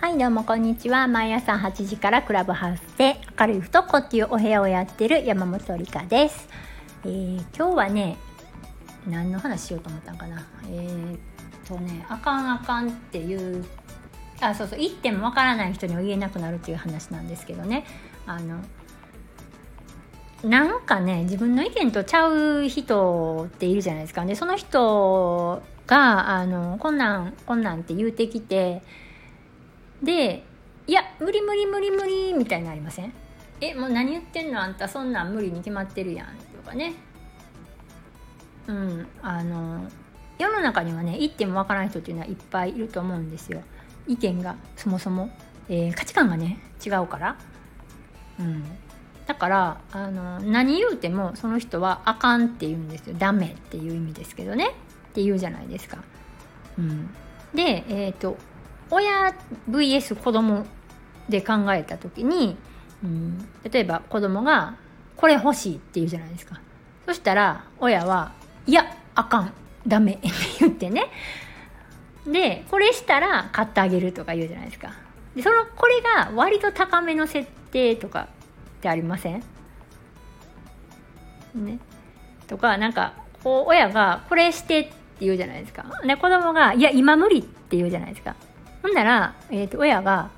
はいどうもこんにちは。毎朝8時からクラブハウスで明るいとこっていうお部屋をやってる山本理香です、えー、今日はね何の話しようと思ったんかな。えー、っとねあかんあかんっていうあそうそう言ってもわからない人には言えなくなるっていう話なんですけどね。あのなんかね自分の意見とちゃう人っているじゃないですか。でその人があのこんなんこんなんって言うてきてでいや無理無理無理無理みたいになりません？えもう何言ってんの？あんたそんなん無理に決まってるやん。とかね。うんあの世の中にはね言ってもわからない人っていうのはいっぱいいると思うんですよ。意見がそもそも、えー、価値観がね違うから。うん。だからあの何言うてもその人はあかんって言うんですよ。ダメっていう意味ですけどね。って言うじゃないですか。うん、で、えーと、親 vs 子供で考えた時に、うん、例えば子供が「これ欲しい」って言うじゃないですか。そしたら親は「いやあかんダメ」って言ってねでこれしたら買ってあげるとか言うじゃないですか。でそのこれが割と高めの設定とかってありません？ね。とかなんかこう親が「これして」って言うじゃないですか。で子供が「いや今無理」って言うじゃないですか。ほんなら、えー、と親が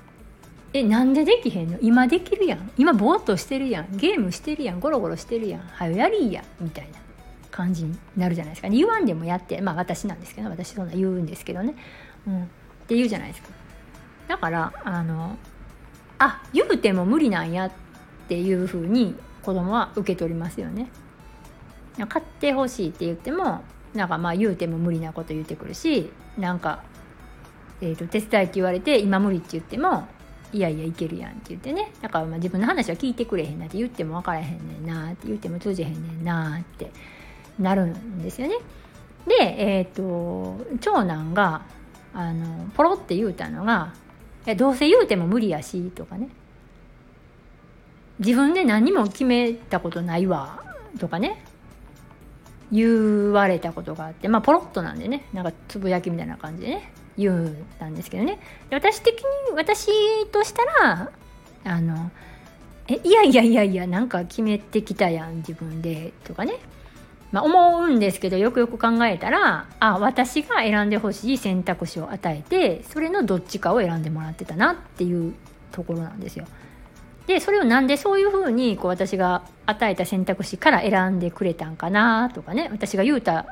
「えなんでできへんの？今できるやん。今ぼーっとしてるやん。ゲームしてるやん。ゴロゴロしてるやん。はよやりや」みたいな感じになるじゃないですか、言わんでもやってまあ私なんですけど私そんな言うんですけどね、うん、って言うじゃないですか。だからあのあ言うても無理なんやっていうふうに子供は受け取りますよね。買ってほしいって言ってもなんかまあ言うても無理なこと言ってくるしなんか、えーと、手伝いって言われて今無理って言ってもいやいやいけるやんって言ってね。だからまあ自分の話は聞いてくれへんなって言っても分からへんねんなって言っても通じへんねんなってなるんですよね。で、えっ、ー、と長男があのポロって言うたのが「どうせ言うても無理やし」とかね「自分で何も決めたことないわ」とかね。言われたことがあってまあポロッとなんでねなんかつぶやきみたいな感じでね言うたんですけどね私的に私としたらあのえいやいやいやいやなんか決めてきたやん自分でとかねまあ、思うんですけどよくよく考えたらあ私が選んでほしい選択肢を与えてそれのどっちかを選んでもらってたなっていうところなんですよ。でそれをなんでそういうふうにこう私が与えた選択肢から選んでくれたんかなとかね私が言うた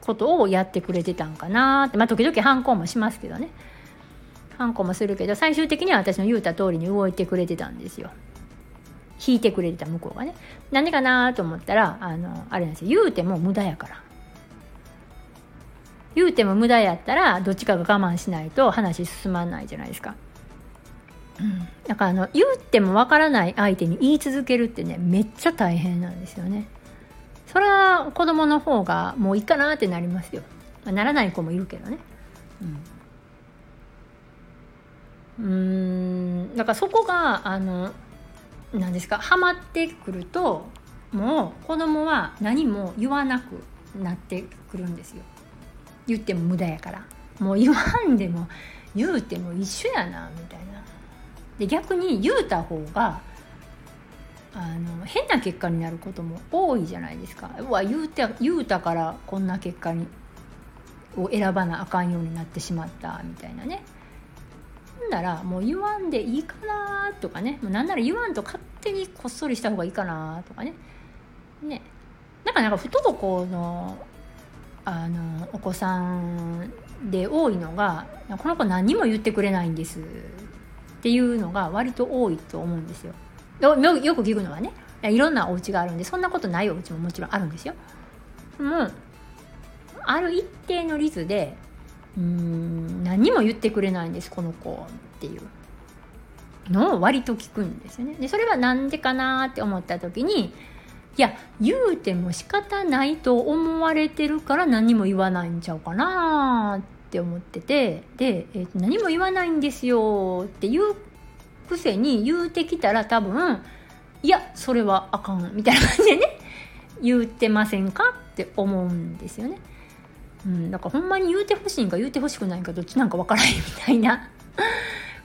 ことをやってくれてたんかなってまあ時々反抗もしますけどね反抗もするけど最終的には私の言うた通りに動いてくれてたんですよ。引いてくれてた向こうがねなんでかなと思ったらあのあれなんですよ言うても無駄やから言うても無駄やったらどっちかが我慢しないと話進まないじゃないですか。うん、だからあの言ってもわからない相手に言い続けるってねめっちゃ大変なんですよね。それは子供の方がもういいかなってなりますよ。まあ、ならない子もいるけどね。うん、うんだからそこがあの何ですかハマってくるともう子供は何も言わなくなってくるんですよ言っても無駄やからもう言わんでも言うても一緒やなみたいなで逆に言うた方があの変な結果になることも多いじゃないですか。うわ言うて言うたからこんな結果にを選ばなあかんようになってしまったみたいなね。ほんならもう言わんでいいかなとかね。もうなんなら言わんと勝手にこっそりした方がいいかなとかね。ね。なんかなんか不登校のあのお子さんで多いのがこの子何も言ってくれないんです。っていうのが割と多いと思うんですよ。よく聞くのはねいろんなお家があるんでそんなことないお家ももちろんあるんですよ。もうある一定の率でうん何も言ってくれないんですこの子っていうのを割と聞くんですよね。でそれは何でかなって思った時にいや言うても仕方ないと思われてるから何も言わないんちゃうかなって思っててで、えー、何も言わないんですよっていうくせに言うてきたら多分いやそれはあかんみたいな感じでね 言ってませんかって思うんですよね。うん、だからほんまに言うてほしいんか言うてほしくないんかどっちなんか分からへん みたいな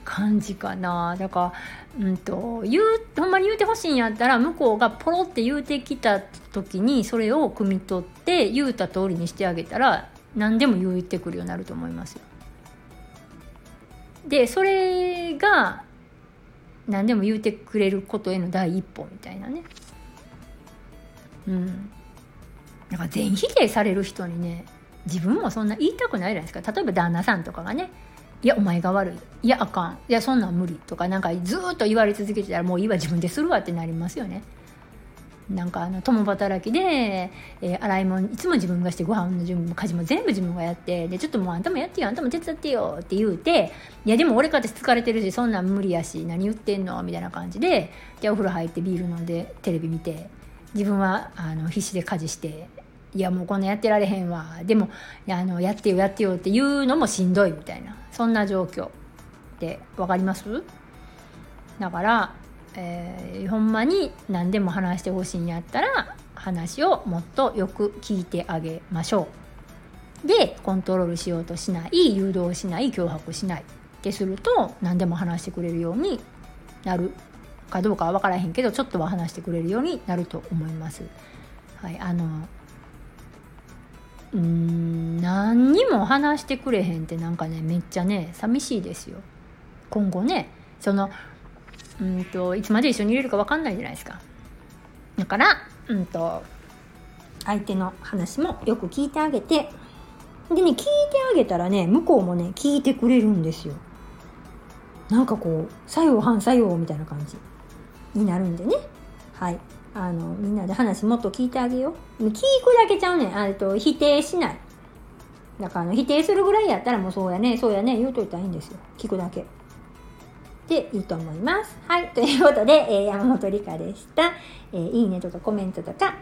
感じかなだからうんと言うほんまに言うてほしいんやったら向こうがポロって言うてきた時にそれを汲み取って言うた通りにしてあげたら何でも言ってくるようになると思いますよ。でそれが何でも言うてくれることへの第一歩みたいなね。うん。だから全否定される人にね自分もそんな言いたくないじゃないですか例えば旦那さんとかがねいやお前が悪いいやあかんいやそんなん無理とかなんかずっと言われ続けてたらもういいわ自分でするわってなりますよねなんかあの共働きで、えー、洗い物いつも自分がしてご飯の準備も家事も全部自分がやってでちょっともうあんたもやってよあんたも手伝ってよって言うていやでも俺かって疲れてるしそんなん無理やし何言ってんのみたいな感じでじゃあお風呂入ってビール飲んでテレビ見て自分はあの必死で家事していやもうこんなやってられへんわ。でもあのやってよやってよっていうのもしんどいみたいなそんな状況。って分かります？だからえー、ほんまに何でも話してほしいんやったら話をもっとよく聞いてあげましょう。でコントロールしようとしない誘導しない脅迫しないってすると何でも話してくれるようになるかどうかは分からへんけどちょっとは話してくれるようになると思います。はい、あのうん何にも話してくれへんってなんかねめっちゃね寂しいですよ。今後ねそのうんといつまで一緒にいれるか分かんないじゃないですか。だからうんと相手の話もよく聞いてあげて。でね聞いてあげたらね向こうもね聞いてくれるんですよ。なんかこう作用反作用みたいな感じ。になるんでね。はい。あのみんなで話もっと聞いてあげよう。聞くだけちゃうねん。あと否定しない。だから否定するぐらいやったらもうそうやねそうやね言うといたらいいんですよ。聞くだけ。ていいと思います。はい。ということで、えー、山本理香でした。えー、いいねとかコメントとか、あ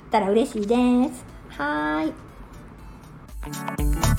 ったら嬉しいです。はーい。